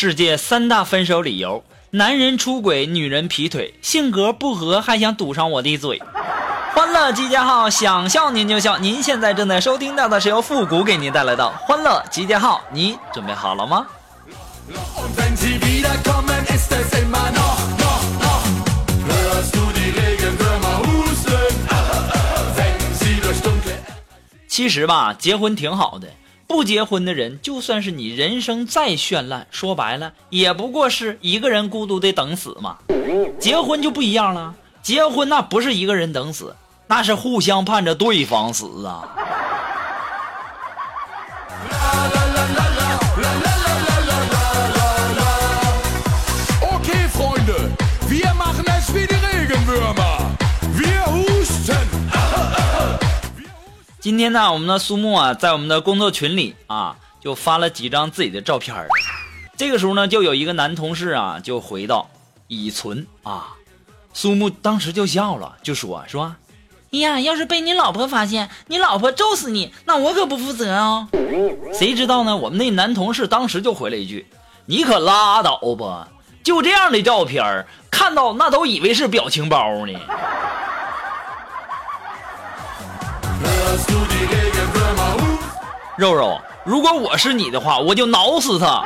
世界三大分手理由：男人出轨，女人劈腿，性格不合还想堵上我的嘴。欢乐集结号，想笑您就笑。您现在正在收听到的是由复古给您带来的欢乐集结号，你准备好了吗？其实吧，结婚挺好的。不结婚的人，就算是你人生再绚烂，说白了也不过是一个人孤独的等死嘛。结婚就不一样了，结婚那不是一个人等死，那是互相盼着对方死啊。今天呢，我们的苏木啊，在我们的工作群里啊，就发了几张自己的照片这个时候呢，就有一个男同事啊，就回道：“已存啊。”苏木当时就笑了，就说：“说，哎呀，要是被你老婆发现，你老婆揍死你，那我可不负责哦。”谁知道呢？我们那男同事当时就回了一句：“你可拉倒吧，就这样的照片，看到那都以为是表情包呢。”肉肉，如果我是你的话，我就挠死他。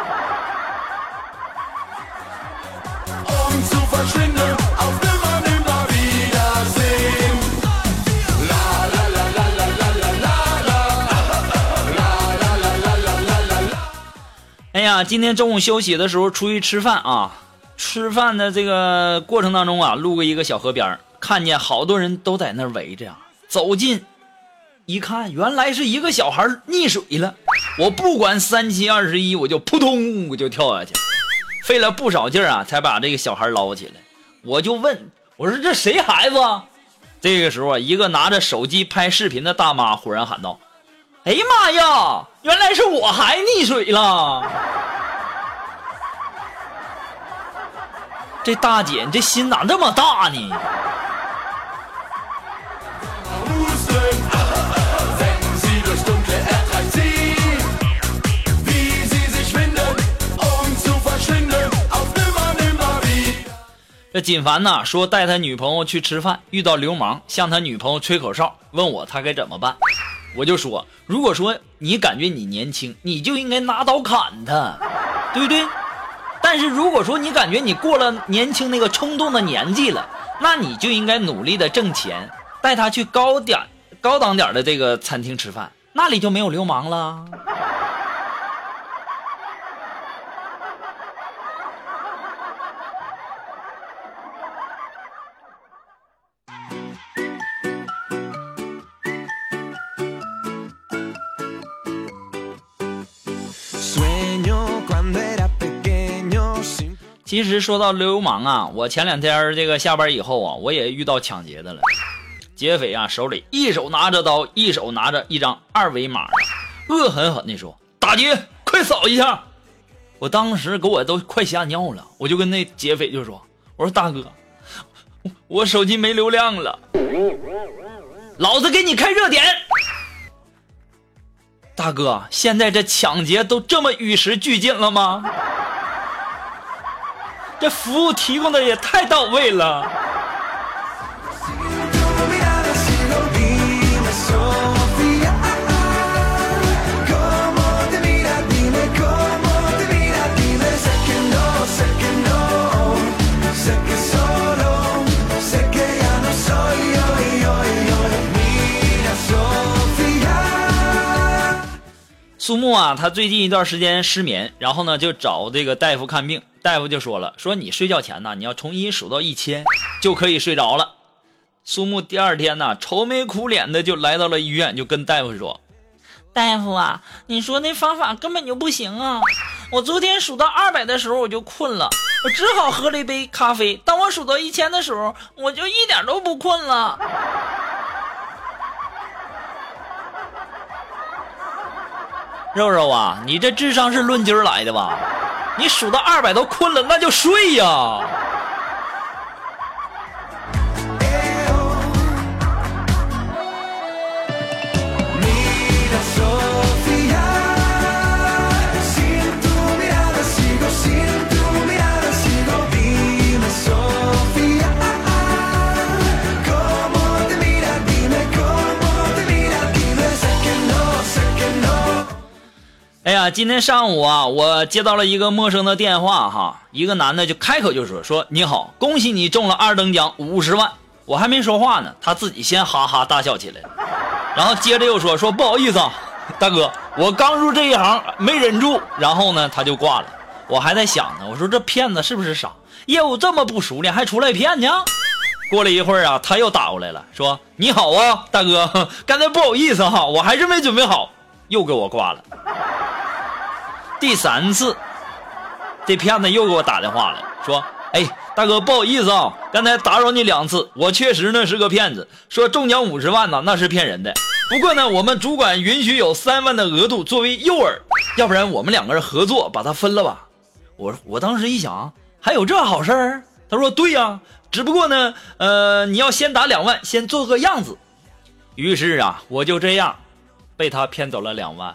哎呀，今天中午休息的时候出去吃饭啊，吃饭的这个过程当中啊，路过一个小河边，看见好多人都在那围着呀，走近。一看，原来是一个小孩溺水了。我不管三七二十一，我就扑通我就跳下去，费了不少劲啊，才把这个小孩捞起来。我就问我说：“这谁孩子？”这个时候啊，一个拿着手机拍视频的大妈忽然喊道：“哎呀妈呀，原来是我孩溺水了！”这大姐，你这心咋这么大呢？锦凡呐说带他女朋友去吃饭，遇到流氓向他女朋友吹口哨，问我他该怎么办。我就说，如果说你感觉你年轻，你就应该拿刀砍他，对不对？但是如果说你感觉你过了年轻那个冲动的年纪了，那你就应该努力的挣钱，带他去高点、高档点的这个餐厅吃饭，那里就没有流氓了。其实说到流氓啊，我前两天这个下班以后啊，我也遇到抢劫的了。劫匪啊，手里一手拿着刀，一手拿着一张二维码，恶狠狠地说：“打劫，快扫一下！”我当时给我都快吓尿了，我就跟那劫匪就说：“我说大哥，我手机没流量了，老子给你开热点。”大哥，现在这抢劫都这么与时俱进了吗？这服务提供的也太到位了。苏木啊，他最近一段时间失眠，然后呢就找这个大夫看病。大夫就说了，说你睡觉前呢，你要从一数到一千，就可以睡着了。苏木第二天呢，愁眉苦脸的就来到了医院，就跟大夫说：“大夫啊，你说那方法根本就不行啊！我昨天数到二百的时候我就困了，我只好喝了一杯咖啡。当我数到一千的时候，我就一点都不困了。肉肉啊，你这智商是论斤来的吧？你数到二百都困了，那就睡呀。呀，今天上午啊，我接到了一个陌生的电话哈，一个男的就开口就说说你好，恭喜你中了二等奖五十万。我还没说话呢，他自己先哈哈大笑起来然后接着又说说不好意思啊，大哥，我刚入这一行没忍住，然后呢他就挂了。我还在想呢，我说这骗子是不是傻？业务这么不熟练还出来骗呢？过了一会儿啊，他又打过来了，说你好啊，大哥，刚才不好意思哈，我还是没准备好，又给我挂了。第三次，这骗子又给我打电话了，说：“哎，大哥，不好意思啊，刚才打扰你两次，我确实呢是个骗子，说中奖五十万呢，那是骗人的。不过呢，我们主管允许有三万的额度作为诱饵，要不然我们两个人合作把它分了吧。”我我当时一想，还有这好事儿？他说：“对呀，只不过呢，呃，你要先打两万，先做个样子。”于是啊，我就这样被他骗走了两万。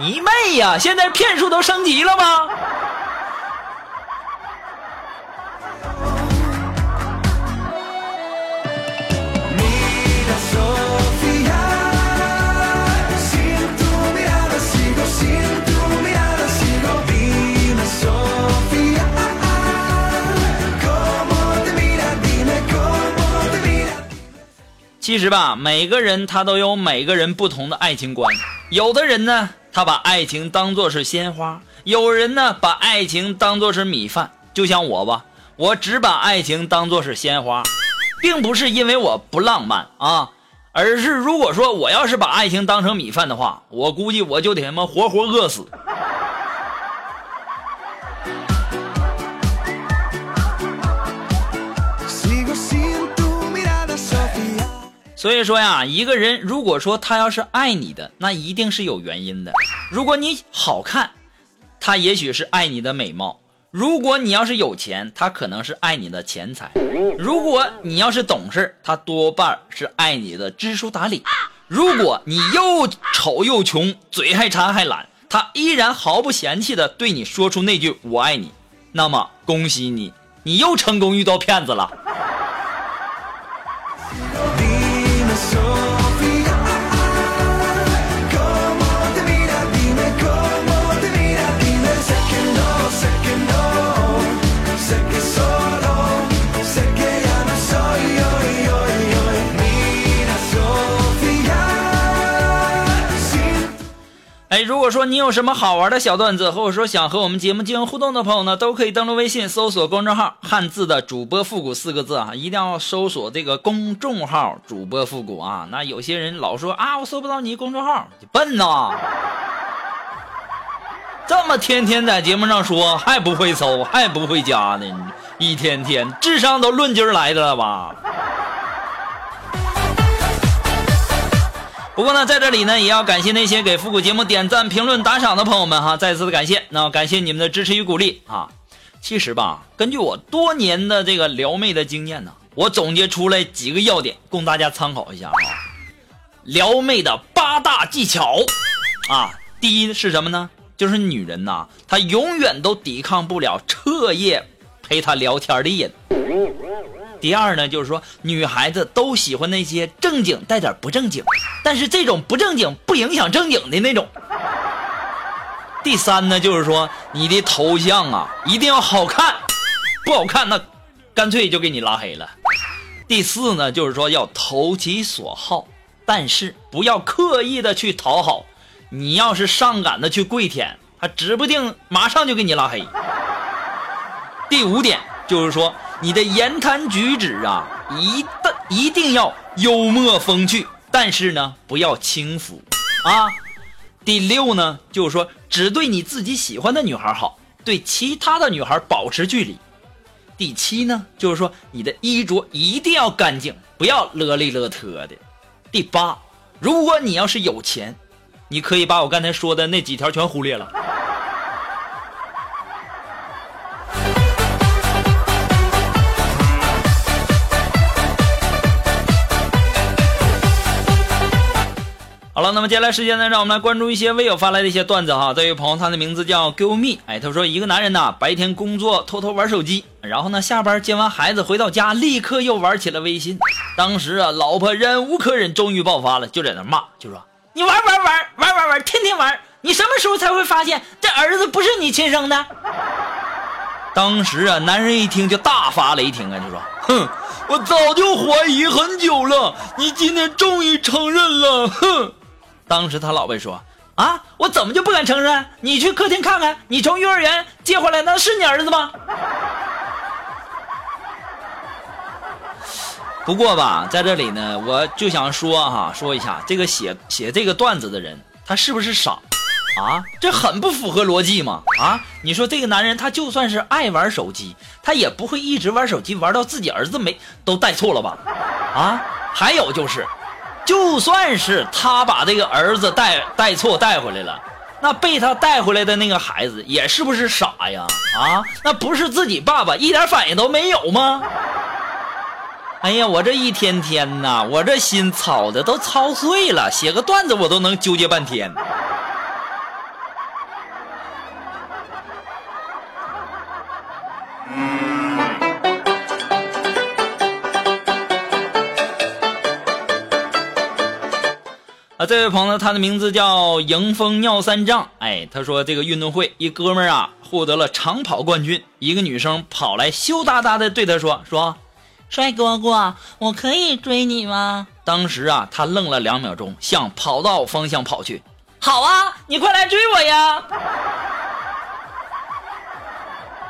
你妹呀！现在骗术都升级了吗？其实吧，每个人他都有每个人不同的爱情观，有的人呢。他把爱情当作是鲜花，有人呢把爱情当作是米饭，就像我吧，我只把爱情当作是鲜花，并不是因为我不浪漫啊，而是如果说我要是把爱情当成米饭的话，我估计我就得他妈活活饿死。所以说呀，一个人如果说他要是爱你的，那一定是有原因的。如果你好看，他也许是爱你的美貌；如果你要是有钱，他可能是爱你的钱财；如果你要是懂事，他多半是爱你的知书达理；如果你又丑又穷，嘴还馋还懒，他依然毫不嫌弃的对你说出那句“我爱你”，那么恭喜你，你又成功遇到骗子了。如果说你有什么好玩的小段子，或者说想和我们节目进行互动的朋友呢，都可以登录微信搜索公众号“汉字的主播复古”四个字啊，一定要搜索这个公众号“主播复古”啊。那有些人老说啊，我搜不到你公众号，你笨呐！这么天天在节目上说，还不会搜，还不会加呢，一天天智商都论斤来的了吧？不过呢，在这里呢，也要感谢那些给复古节目点赞、评论、打赏的朋友们哈，再次的感谢。那感谢你们的支持与鼓励啊！其实吧，根据我多年的这个撩妹的经验呢，我总结出来几个要点，供大家参考一下啊。撩妹的八大技巧啊，第一是什么呢？就是女人呐，她永远都抵抗不了彻夜陪她聊天的瘾。第二呢，就是说女孩子都喜欢那些正经带点不正经，但是这种不正经不影响正经的那种。第三呢，就是说你的头像啊一定要好看，不好看那干脆就给你拉黑了。第四呢，就是说要投其所好，但是不要刻意的去讨好。你要是上赶的去跪舔，他指不定马上就给你拉黑。第五点就是说。你的言谈举止啊，一旦一定要幽默风趣，但是呢，不要轻浮啊。第六呢，就是说只对你自己喜欢的女孩好，对其他的女孩保持距离。第七呢，就是说你的衣着一定要干净，不要勒里勒特的。第八，如果你要是有钱，你可以把我刚才说的那几条全忽略了。那么接下来时间呢，让我们来关注一些微友发来的一些段子哈。这位朋友，他的名字叫 Give Me，哎，他说一个男人呐，白天工作偷偷玩手机，然后呢下班接完孩子回到家，立刻又玩起了微信。当时啊，老婆忍无可忍，终于爆发了，就在那骂，就说你玩玩玩玩玩玩，天天玩，你什么时候才会发现这儿子不是你亲生的？当时啊，男人一听就大发雷霆啊，就说哼，我早就怀疑很久了，你今天终于承认了，哼。当时他老婆说：“啊，我怎么就不敢承认？你去客厅看看，你从幼儿园接回来的是你儿子吗？” 不过吧，在这里呢，我就想说哈，说一下这个写写这个段子的人，他是不是傻啊？这很不符合逻辑嘛！啊，你说这个男人他就算是爱玩手机，他也不会一直玩手机玩到自己儿子没都带错了吧？啊，还有就是。就算是他把这个儿子带带错带回来了，那被他带回来的那个孩子也是不是傻呀？啊，那不是自己爸爸一点反应都没有吗？哎呀，我这一天天呐，我这心操的都操碎了，写个段子我都能纠结半天。啊，这位朋友，他的名字叫迎风尿三丈。哎，他说这个运动会一哥们儿啊获得了长跑冠军，一个女生跑来羞答答的对他说：“说，帅哥哥，我可以追你吗？”当时啊，他愣了两秒钟，向跑道方向跑去。好啊，你快来追我呀！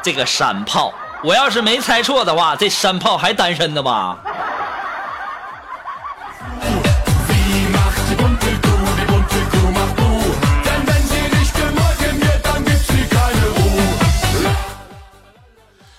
这个山炮，我要是没猜错的话，这山炮还单身的吧？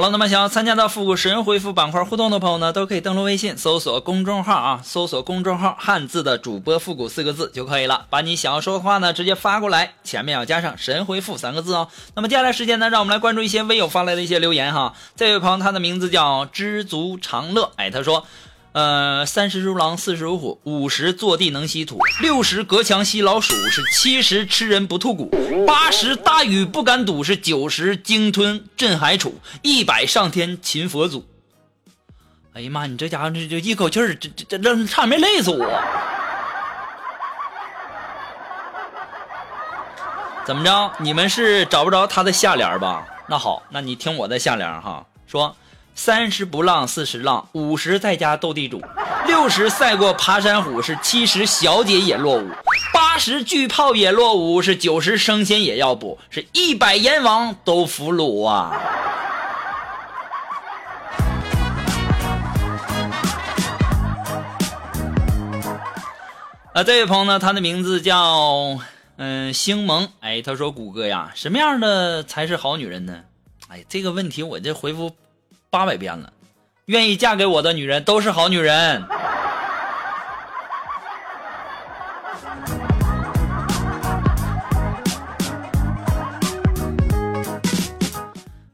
好了，那么想要参加到复古神回复板块互动的朋友呢，都可以登录微信搜索公众号啊，搜索公众号汉字的主播复古四个字就可以了。把你想要说的话呢，直接发过来，前面要加上神回复三个字哦。那么接下来时间呢，让我们来关注一些微友发来的一些留言哈。这位朋友他的名字叫知足常乐，哎，他说。呃，三十如狼，四十如虎，五十坐地能吸土，六十隔墙吸老鼠，是七十吃人不吐骨，八十大雨不敢堵，是九十鲸吞镇海楚，一百上天擒佛祖。哎呀妈，你这家伙这这一口气儿，这这这差点没累死我。怎么着？你们是找不着他的下联吧？那好，那你听我的下联哈，说。三十不浪，四十浪，五十在家斗地主，六十赛过爬山虎，是七十小姐也落伍，八十巨炮也落伍，是九十升仙也要补，是一百阎王都俘虏啊！啊，这位朋友呢，他的名字叫嗯星萌，哎，他说谷歌呀，什么样的才是好女人呢？哎，这个问题我这回复。八百遍了，愿意嫁给我的女人都是好女人。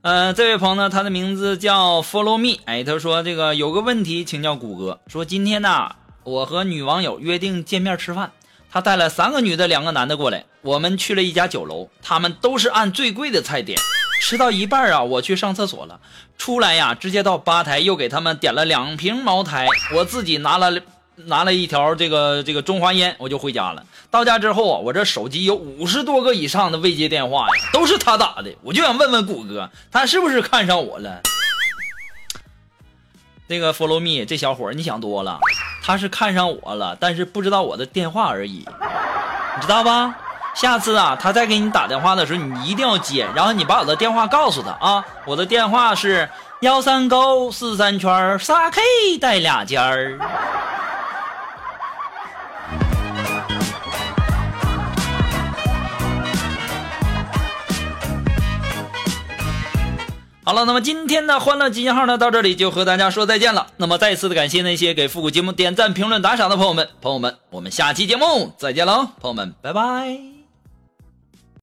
嗯，这位朋友呢，他的名字叫 Follow Me，哎，他说这个有个问题请教谷歌，说今天呢，我和女网友约定见面吃饭，他带了三个女的，两个男的过来，我们去了一家酒楼，他们都是按最贵的菜点。吃到一半啊，我去上厕所了，出来呀，直接到吧台又给他们点了两瓶茅台，我自己拿了拿了一条这个这个中华烟，我就回家了。到家之后啊，我这手机有五十多个以上的未接电话呀，都是他打的，我就想问问谷歌，他是不是看上我了？那个 follow me 这小伙你想多了，他是看上我了，但是不知道我的电话而已，你知道吧？下次啊，他再给你打电话的时候，你一定要接，然后你把我的电话告诉他啊。我的电话是幺三勾四三圈仨 K 带俩尖儿。好了，那么今天的欢乐集结号呢，到这里就和大家说再见了。那么再次的感谢那些给复古节目点赞、评论、打赏的朋友们，朋友们，我们下期节目再见喽，朋友们，拜拜。